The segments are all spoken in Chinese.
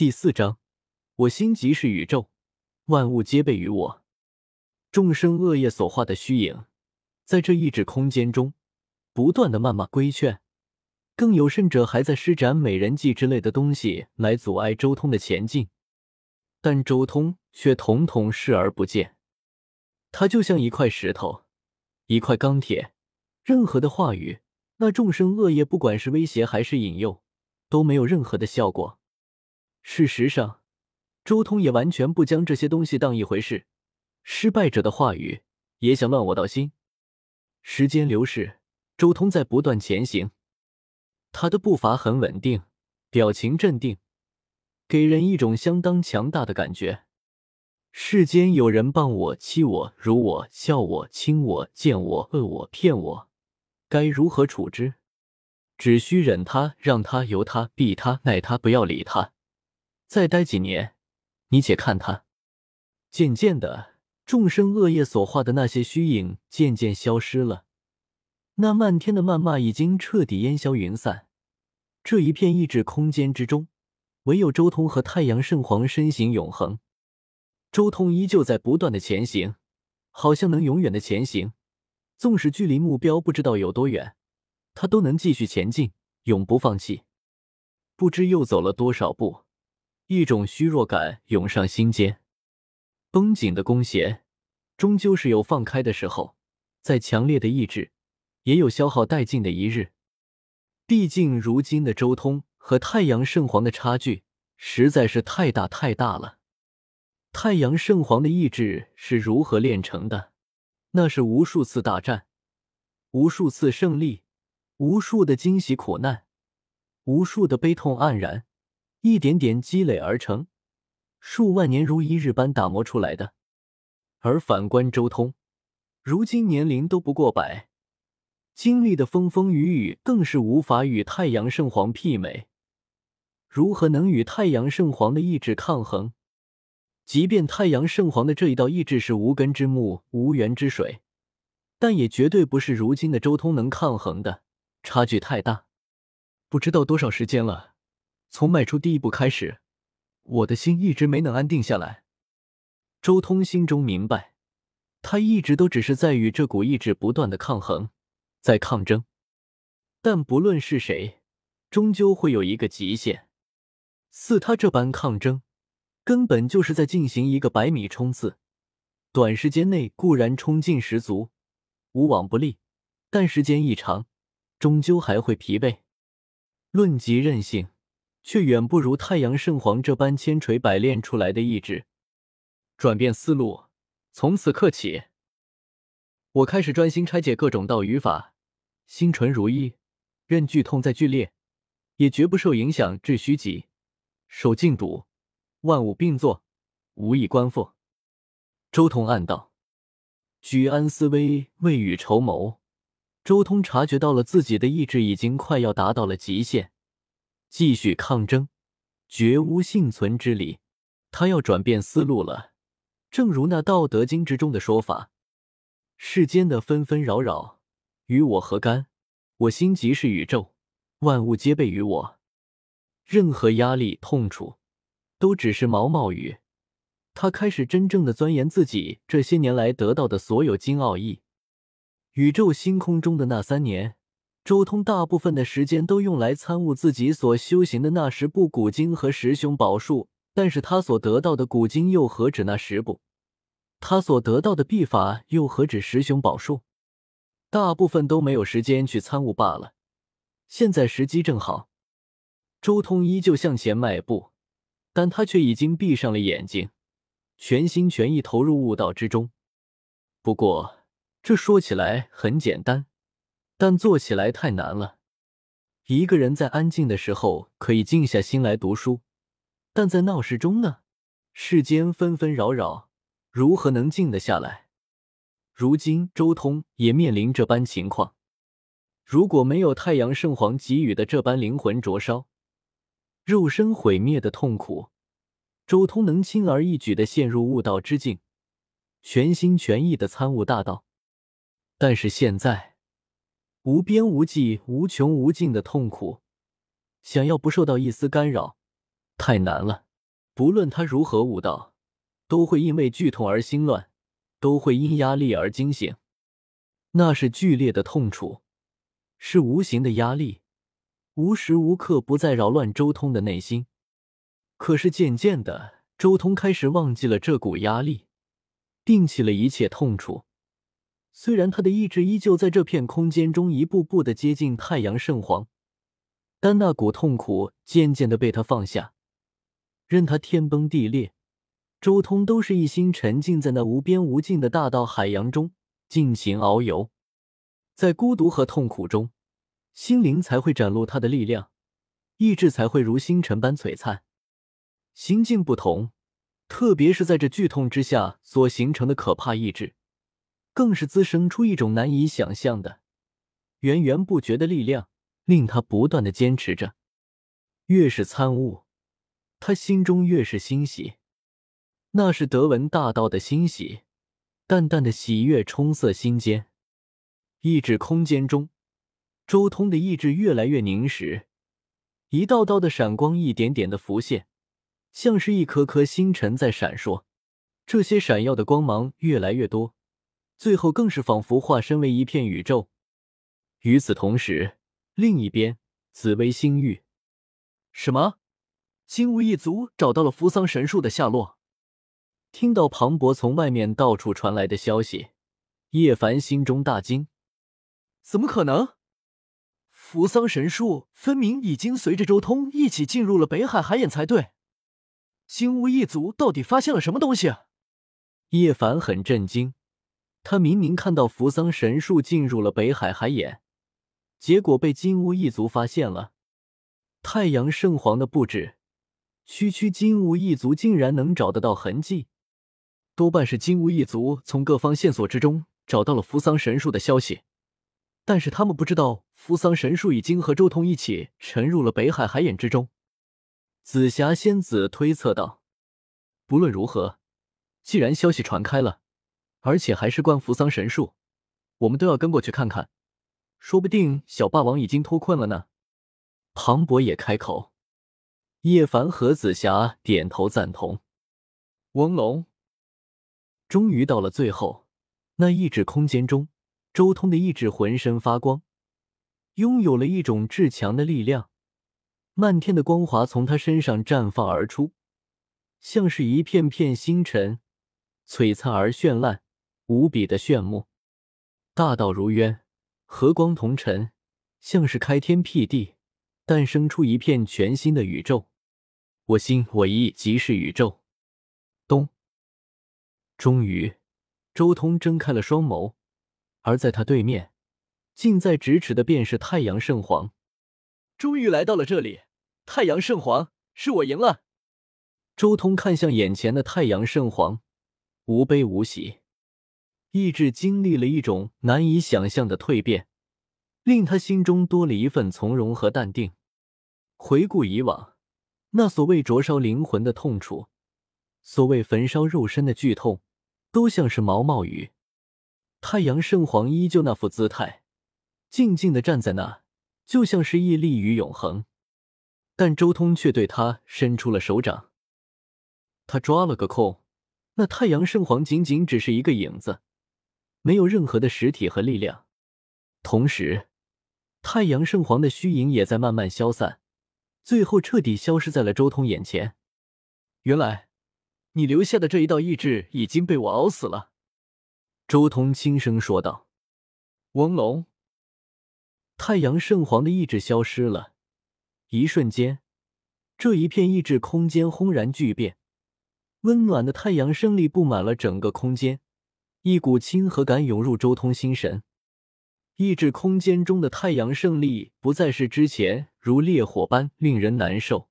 第四章，我心即是宇宙，万物皆备于我。众生恶业所化的虚影，在这意志空间中不断的谩骂规劝，更有甚者还在施展美人计之类的东西来阻碍周通的前进，但周通却统统视而不见。他就像一块石头，一块钢铁，任何的话语，那众生恶业不管是威胁还是引诱，都没有任何的效果。事实上，周通也完全不将这些东西当一回事。失败者的话语也想乱我道心。时间流逝，周通在不断前行，他的步伐很稳定，表情镇定，给人一种相当强大的感觉。世间有人谤我、欺我、辱我、笑我、轻我、贱我、恶我、骗我，该如何处之？只需忍他，让他，由他，避他，奈他，不要理他。再待几年，你且看他。渐渐的，众生恶业所化的那些虚影渐渐消失了，那漫天的谩骂已经彻底烟消云散。这一片意志空间之中，唯有周通和太阳圣皇身形永恒。周通依旧在不断的前行，好像能永远的前行，纵使距离目标不知道有多远，他都能继续前进，永不放弃。不知又走了多少步。一种虚弱感涌上心间，绷紧的弓弦终究是有放开的时候。再强烈的意志，也有消耗殆尽的一日。毕竟，如今的周通和太阳圣皇的差距实在是太大太大了。太阳圣皇的意志是如何炼成的？那是无数次大战，无数次胜利，无数的惊喜苦难，无数的悲痛黯然。一点点积累而成，数万年如一日般打磨出来的。而反观周通，如今年龄都不过百，经历的风风雨雨更是无法与太阳圣皇媲美。如何能与太阳圣皇的意志抗衡？即便太阳圣皇的这一道意志是无根之木、无源之水，但也绝对不是如今的周通能抗衡的，差距太大。不知道多少时间了。从迈出第一步开始，我的心一直没能安定下来。周通心中明白，他一直都只是在与这股意志不断的抗衡，在抗争。但不论是谁，终究会有一个极限。似他这般抗争，根本就是在进行一个百米冲刺。短时间内固然冲劲十足，无往不利，但时间一长，终究还会疲惫。论及韧性。却远不如太阳圣皇这般千锤百炼出来的意志。转变思路，从此刻起，我开始专心拆解各种道语法，心纯如一，任剧痛再剧烈，也绝不受影响至虚极，守静笃，万物并作，无以观复。周通暗道：居安思危，未雨绸缪。周通察觉到了自己的意志已经快要达到了极限。继续抗争，绝无幸存之理。他要转变思路了。正如那《道德经》之中的说法：“世间的纷纷扰扰，与我何干？我心即是宇宙，万物皆备于我。任何压力、痛楚，都只是毛毛雨。”他开始真正的钻研自己这些年来得到的所有经奥义。宇宙星空中的那三年。周通大部分的时间都用来参悟自己所修行的那十部古经和十雄宝术，但是他所得到的古经又何止那十部？他所得到的秘法又何止十雄宝术？大部分都没有时间去参悟罢了。现在时机正好，周通依旧向前迈步，但他却已经闭上了眼睛，全心全意投入悟道之中。不过，这说起来很简单。但做起来太难了。一个人在安静的时候可以静下心来读书，但在闹市中呢？世间纷纷扰扰，如何能静得下来？如今周通也面临这般情况。如果没有太阳圣皇给予的这般灵魂灼烧、肉身毁灭的痛苦，周通能轻而易举的陷入悟道之境，全心全意的参悟大道。但是现在。无边无际、无穷无尽的痛苦，想要不受到一丝干扰，太难了。不论他如何悟道，都会因为剧痛而心乱，都会因压力而惊醒。那是剧烈的痛楚，是无形的压力，无时无刻不在扰乱周通的内心。可是渐渐的，周通开始忘记了这股压力，摒弃了一切痛楚。虽然他的意志依旧在这片空间中一步步的接近太阳圣皇，但那股痛苦渐渐的被他放下，任他天崩地裂，周通都是一心沉浸在那无边无尽的大道海洋中尽情遨游。在孤独和痛苦中，心灵才会展露他的力量，意志才会如星辰般璀璨。心境不同，特别是在这剧痛之下所形成的可怕意志。更是滋生出一种难以想象的源源不绝的力量，令他不断的坚持着。越是参悟，他心中越是欣喜，那是得闻大道的欣喜，淡淡的喜悦冲塞心间。意志空间中，周通的意志越来越凝实，一道道的闪光一点点的浮现，像是一颗颗星辰在闪烁。这些闪耀的光芒越来越多。最后更是仿佛化身为一片宇宙。与此同时，另一边，紫薇星域，什么？金乌一族找到了扶桑神树的下落。听到庞博从外面到处传来的消息，叶凡心中大惊：怎么可能？扶桑神树分明已经随着周通一起进入了北海海眼才对。金乌一族到底发现了什么东西？叶凡很震惊。他明明看到扶桑神树进入了北海海眼，结果被金乌一族发现了。太阳圣皇的布置，区区金乌一族竟然能找得到痕迹，多半是金乌一族从各方线索之中找到了扶桑神树的消息。但是他们不知道扶桑神树已经和周通一起沉入了北海海眼之中。紫霞仙子推测道：“不论如何，既然消息传开了。”而且还是灌扶桑神树，我们都要跟过去看看，说不定小霸王已经脱困了呢。庞博也开口，叶凡和紫霞点头赞同。翁龙，终于到了最后，那一指空间中，周通的意志浑身发光，拥有了一种至强的力量，漫天的光华从他身上绽放而出，像是一片片星辰，璀璨而绚烂。无比的炫目，大道如渊，和光同尘，像是开天辟地，诞生出一片全新的宇宙。我心我意即是宇宙。咚！终于，周通睁开了双眸，而在他对面，近在咫尺的便是太阳圣皇。终于来到了这里，太阳圣皇，是我赢了。周通看向眼前的太阳圣皇，无悲无喜。意志经历了一种难以想象的蜕变，令他心中多了一份从容和淡定。回顾以往，那所谓灼烧灵魂的痛楚，所谓焚烧肉身的剧痛，都像是毛毛雨。太阳圣皇依旧那副姿态，静静的站在那，就像是屹立于永恒。但周通却对他伸出了手掌，他抓了个空。那太阳圣皇仅仅只是一个影子。没有任何的实体和力量，同时，太阳圣皇的虚影也在慢慢消散，最后彻底消失在了周通眼前。原来，你留下的这一道意志已经被我熬死了。”周通轻声说道。“翁龙，太阳圣皇的意志消失了，一瞬间，这一片意志空间轰然巨变，温暖的太阳升力布满了整个空间。一股亲和感涌入周通心神，意志空间中的太阳胜利不再是之前如烈火般令人难受，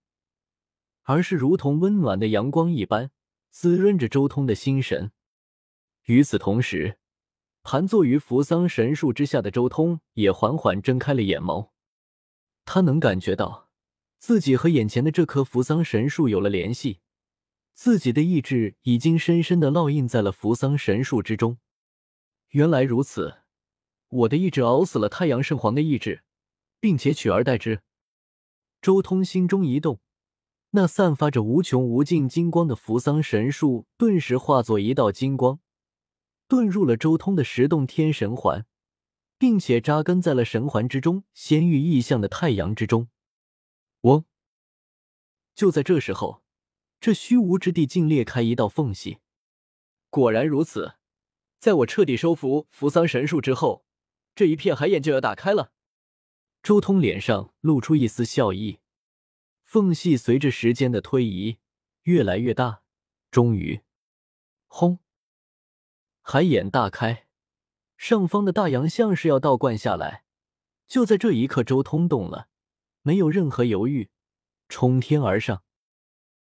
而是如同温暖的阳光一般滋润着周通的心神。与此同时，盘坐于扶桑神树之下的周通也缓缓睁开了眼眸，他能感觉到自己和眼前的这棵扶桑神树有了联系。自己的意志已经深深的烙印在了扶桑神树之中。原来如此，我的意志熬死了太阳圣皇的意志，并且取而代之。周通心中一动，那散发着无穷无尽金光的扶桑神树顿时化作一道金光，遁入了周通的十洞天神环，并且扎根在了神环之中仙域异象的太阳之中。嗡！就在这时候，这虚无之地竟裂开一道缝隙。果然如此，在我彻底收服扶桑神树之后，这一片海眼就要打开了。周通脸上露出一丝笑意。缝隙随着时间的推移越来越大，终于，轰！海眼大开，上方的大洋像是要倒灌下来。就在这一刻，周通动了，没有任何犹豫，冲天而上，